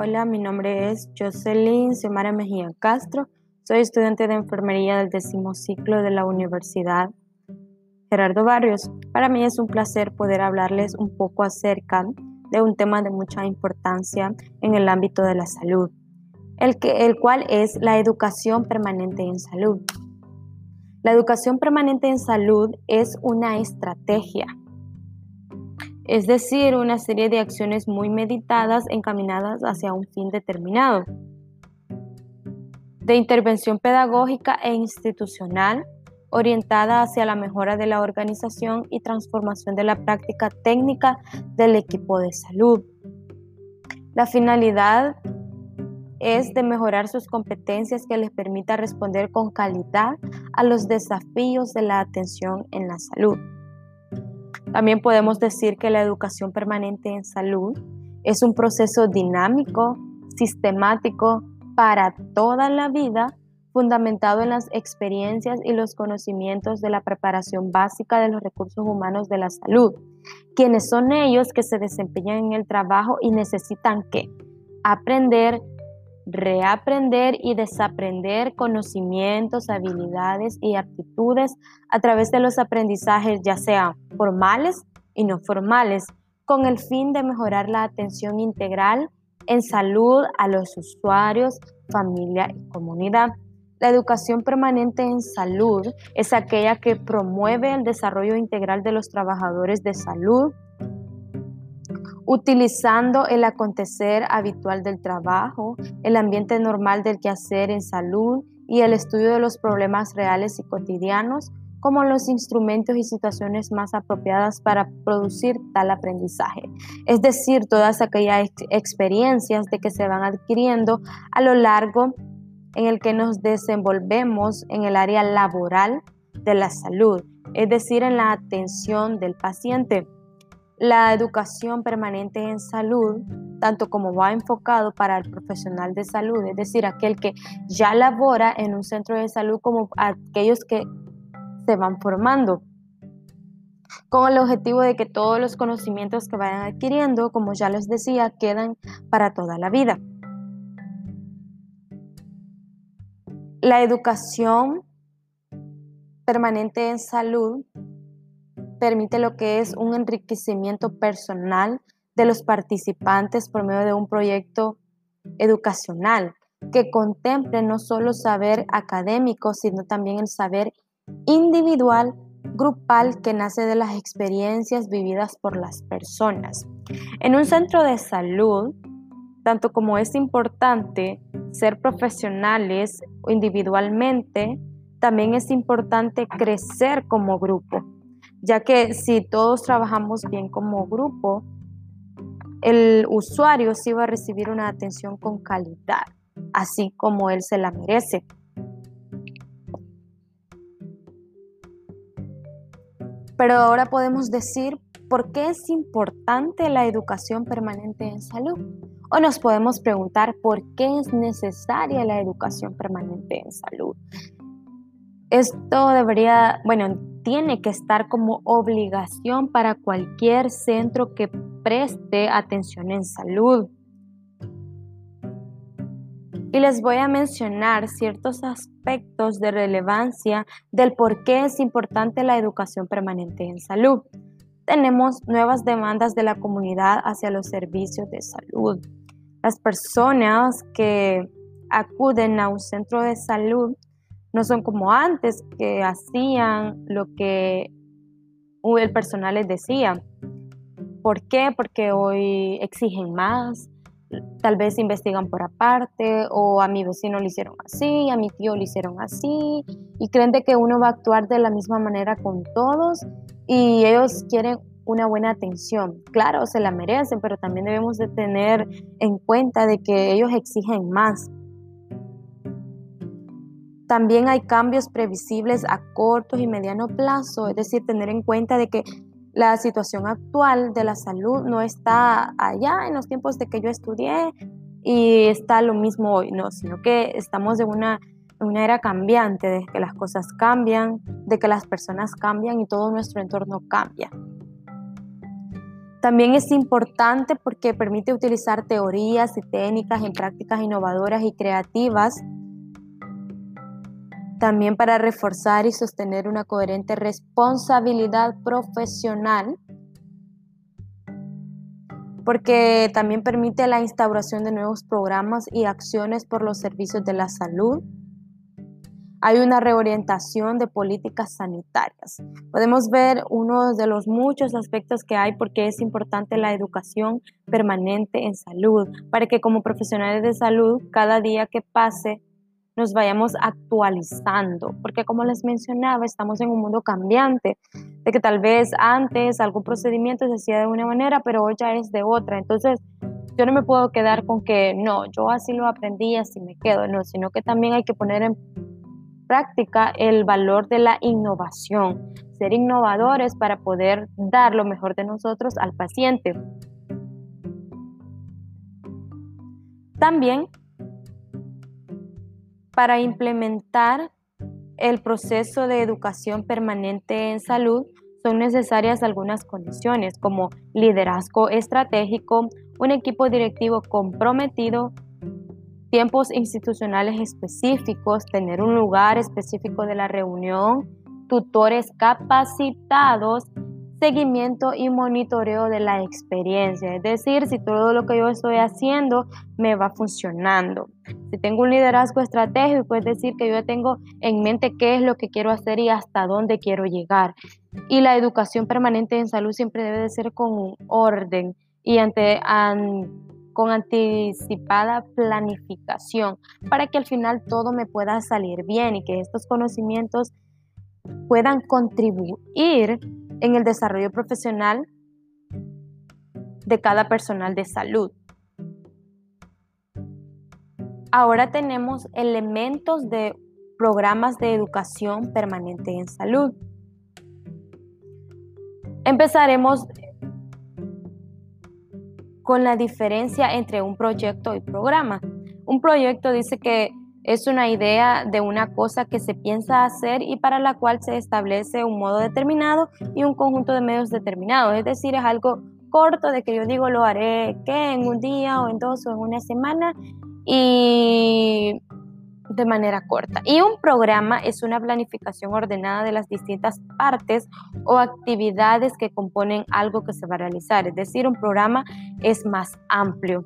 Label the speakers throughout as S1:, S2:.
S1: Hola, mi nombre es Jocelyn Semara Mejía Castro. Soy estudiante de enfermería del décimo ciclo de la Universidad Gerardo Barrios. Para mí es un placer poder hablarles un poco acerca de un tema de mucha importancia en el ámbito de la salud, el, que, el cual es la educación permanente en salud. La educación permanente en salud es una estrategia es decir, una serie de acciones muy meditadas encaminadas hacia un fin determinado, de intervención pedagógica e institucional orientada hacia la mejora de la organización y transformación de la práctica técnica del equipo de salud. La finalidad es de mejorar sus competencias que les permita responder con calidad a los desafíos de la atención en la salud. También podemos decir que la educación permanente en salud es un proceso dinámico, sistemático para toda la vida, fundamentado en las experiencias y los conocimientos de la preparación básica de los recursos humanos de la salud, quienes son ellos que se desempeñan en el trabajo y necesitan que aprender, reaprender y desaprender conocimientos, habilidades y aptitudes a través de los aprendizajes, ya sean formales y no formales, con el fin de mejorar la atención integral en salud a los usuarios, familia y comunidad. La educación permanente en salud es aquella que promueve el desarrollo integral de los trabajadores de salud, utilizando el acontecer habitual del trabajo, el ambiente normal del quehacer en salud y el estudio de los problemas reales y cotidianos como los instrumentos y situaciones más apropiadas para producir tal aprendizaje. Es decir, todas aquellas experiencias de que se van adquiriendo a lo largo en el que nos desenvolvemos en el área laboral de la salud, es decir, en la atención del paciente. La educación permanente en salud, tanto como va enfocado para el profesional de salud, es decir, aquel que ya labora en un centro de salud, como aquellos que se van formando, con el objetivo de que todos los conocimientos que vayan adquiriendo, como ya les decía, quedan para toda la vida. La educación permanente en salud permite lo que es un enriquecimiento personal de los participantes por medio de un proyecto educacional que contemple no solo saber académico, sino también el saber individual, grupal, que nace de las experiencias vividas por las personas. En un centro de salud, tanto como es importante ser profesionales individualmente, también es importante crecer como grupo ya que si todos trabajamos bien como grupo, el usuario sí va a recibir una atención con calidad, así como él se la merece. Pero ahora podemos decir por qué es importante la educación permanente en salud. O nos podemos preguntar por qué es necesaria la educación permanente en salud. Esto debería, bueno, tiene que estar como obligación para cualquier centro que preste atención en salud. Y les voy a mencionar ciertos aspectos de relevancia del por qué es importante la educación permanente en salud. Tenemos nuevas demandas de la comunidad hacia los servicios de salud. Las personas que acuden a un centro de salud no son como antes que hacían lo que el personal les decía. ¿Por qué? Porque hoy exigen más, tal vez investigan por aparte o a mi vecino le hicieron así, a mi tío le hicieron así y creen de que uno va a actuar de la misma manera con todos y ellos quieren una buena atención. Claro, se la merecen, pero también debemos de tener en cuenta de que ellos exigen más. También hay cambios previsibles a corto y mediano plazo, es decir, tener en cuenta de que la situación actual de la salud no está allá en los tiempos de que yo estudié y está lo mismo hoy, no, sino que estamos en una, una era cambiante, de que las cosas cambian, de que las personas cambian y todo nuestro entorno cambia. También es importante porque permite utilizar teorías y técnicas en prácticas innovadoras y creativas, también para reforzar y sostener una coherente responsabilidad profesional, porque también permite la instauración de nuevos programas y acciones por los servicios de la salud, hay una reorientación de políticas sanitarias. Podemos ver uno de los muchos aspectos que hay porque es importante la educación permanente en salud, para que como profesionales de salud cada día que pase nos vayamos actualizando, porque como les mencionaba, estamos en un mundo cambiante, de que tal vez antes algún procedimiento se hacía de una manera, pero hoy ya es de otra. Entonces, yo no me puedo quedar con que no, yo así lo aprendí, así me quedo, no, sino que también hay que poner en práctica el valor de la innovación, ser innovadores para poder dar lo mejor de nosotros al paciente. También para implementar el proceso de educación permanente en salud son necesarias algunas condiciones como liderazgo estratégico, un equipo directivo comprometido, tiempos institucionales específicos, tener un lugar específico de la reunión, tutores capacitados, seguimiento y monitoreo de la experiencia. Es decir, si todo lo que yo estoy haciendo me va funcionando. Si tengo un liderazgo estratégico, es decir, que yo tengo en mente qué es lo que quiero hacer y hasta dónde quiero llegar. Y la educación permanente en salud siempre debe de ser con orden y con anticipada planificación para que al final todo me pueda salir bien y que estos conocimientos puedan contribuir en el desarrollo profesional de cada personal de salud. Ahora tenemos elementos de programas de educación permanente en salud. Empezaremos con la diferencia entre un proyecto y programa. Un proyecto dice que es una idea de una cosa que se piensa hacer y para la cual se establece un modo determinado y un conjunto de medios determinados. Es decir, es algo corto de que yo digo lo haré que en un día o en dos o en una semana y de manera corta. Y un programa es una planificación ordenada de las distintas partes o actividades que componen algo que se va a realizar. Es decir, un programa es más amplio.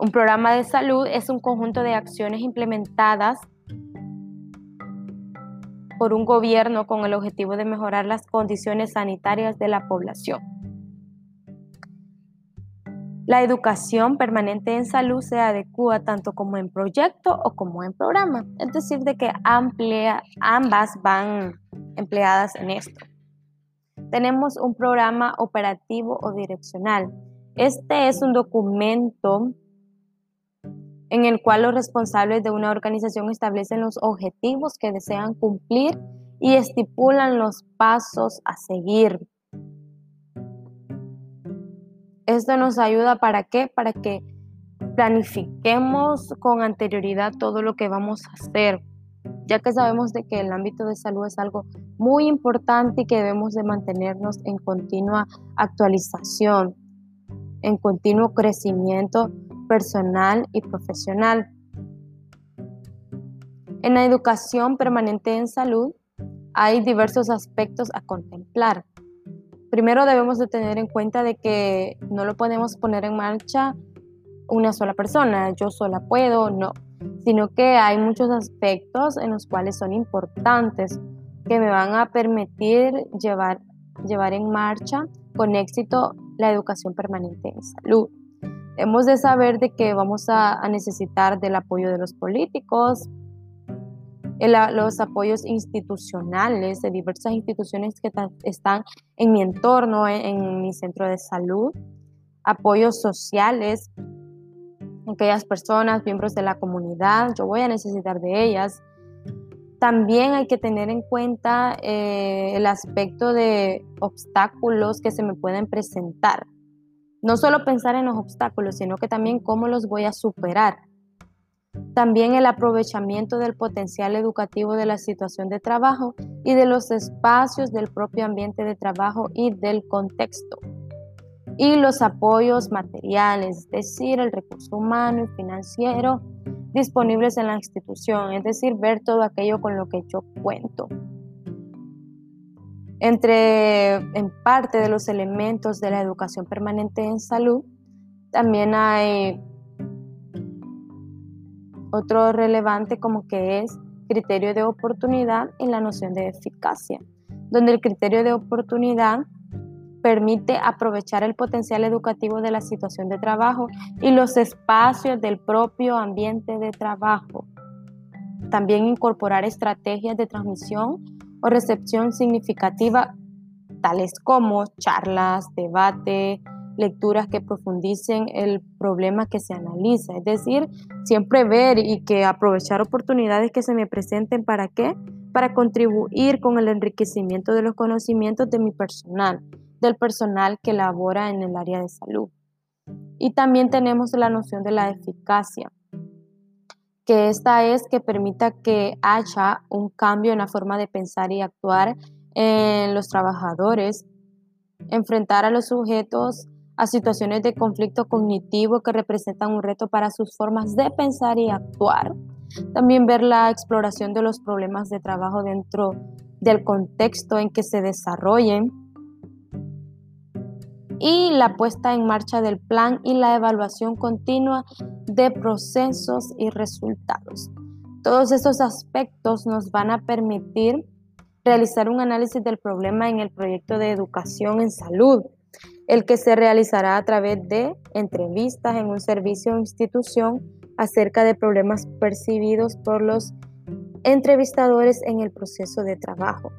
S1: Un programa de salud es un conjunto de acciones implementadas por un gobierno con el objetivo de mejorar las condiciones sanitarias de la población. La educación permanente en salud se adecua tanto como en proyecto o como en programa, es decir, de que ambas van empleadas en esto. Tenemos un programa operativo o direccional. Este es un documento en el cual los responsables de una organización establecen los objetivos que desean cumplir y estipulan los pasos a seguir esto nos ayuda para qué? Para que planifiquemos con anterioridad todo lo que vamos a hacer, ya que sabemos de que el ámbito de salud es algo muy importante y que debemos de mantenernos en continua actualización, en continuo crecimiento personal y profesional. En la educación permanente en salud hay diversos aspectos a contemplar primero debemos de tener en cuenta de que no lo podemos poner en marcha una sola persona, yo sola puedo, no, sino que hay muchos aspectos en los cuales son importantes que me van a permitir llevar, llevar en marcha con éxito la educación permanente en salud. Hemos de saber de que vamos a necesitar del apoyo de los políticos, los apoyos institucionales de diversas instituciones que están en mi entorno, en, mi centro de salud, apoyos sociales, aquellas personas, miembros de la comunidad, yo voy a necesitar de ellas. También hay que tener en cuenta eh, el aspecto de obstáculos que se me pueden presentar. No solo pensar en los obstáculos, sino que también cómo los voy a superar. También el aprovechamiento del potencial educativo de la situación de trabajo y de los espacios del propio ambiente de trabajo y del contexto. y los apoyos materiales, es decir, el recurso humano y financiero disponibles en la institución, es decir, ver todo aquello con lo que yo cuento. Entre, en parte de los elementos de la educación permanente en salud, también hay otro relevante como que es criterio de oportunidad y la noción de eficacia, donde el criterio de oportunidad permite aprovechar el potencial educativo de la situación de trabajo y los espacios del propio ambiente de trabajo. También incorporar estrategias de transmisión o recepción significativa, tales como charlas, debate, lecturas que profundicen el problema que se analiza. Es decir, siempre ver y que aprovechar oportunidades que se me presenten para qué? Para contribuir con el enriquecimiento de los conocimientos de mi personal del personal que labora en el área de salud. Y también tenemos la noción de la eficacia, que esta es que permita que haya un cambio en la forma de pensar y actuar en los trabajadores, enfrentar a los sujetos a situaciones de conflicto cognitivo que representan un reto para sus formas de pensar y actuar. También ver la exploración de los problemas de trabajo dentro del contexto en que se desarrollen y la puesta en marcha del plan y la evaluación continua de procesos y resultados. Todos estos aspectos nos van a permitir realizar un análisis del problema en el proyecto de educación en salud, el que se realizará a través de entrevistas en un servicio o institución acerca de problemas percibidos por los entrevistadores en el proceso de trabajo.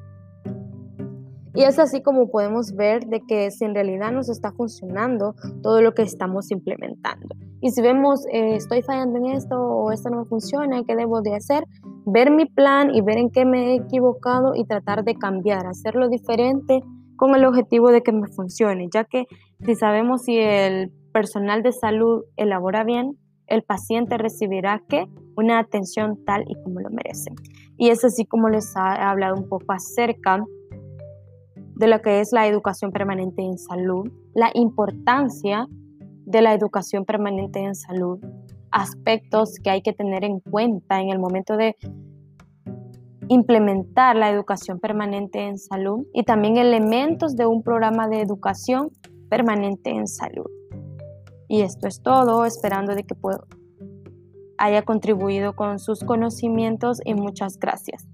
S1: Y es así como podemos ver de que si en realidad nos está funcionando todo lo que estamos implementando. Y si vemos, eh, estoy fallando en esto o esto no me funciona, ¿qué debo de hacer? Ver mi plan y ver en qué me he equivocado y tratar de cambiar, hacerlo diferente con el objetivo de que me funcione, ya que si sabemos si el personal de salud elabora bien, el paciente recibirá que una atención tal y como lo merece. Y es así como les he hablado un poco acerca de lo que es la educación permanente en salud, la importancia de la educación permanente en salud, aspectos que hay que tener en cuenta en el momento de implementar la educación permanente en salud y también elementos de un programa de educación permanente en salud. Y esto es todo, esperando de que haya contribuido con sus conocimientos y muchas gracias.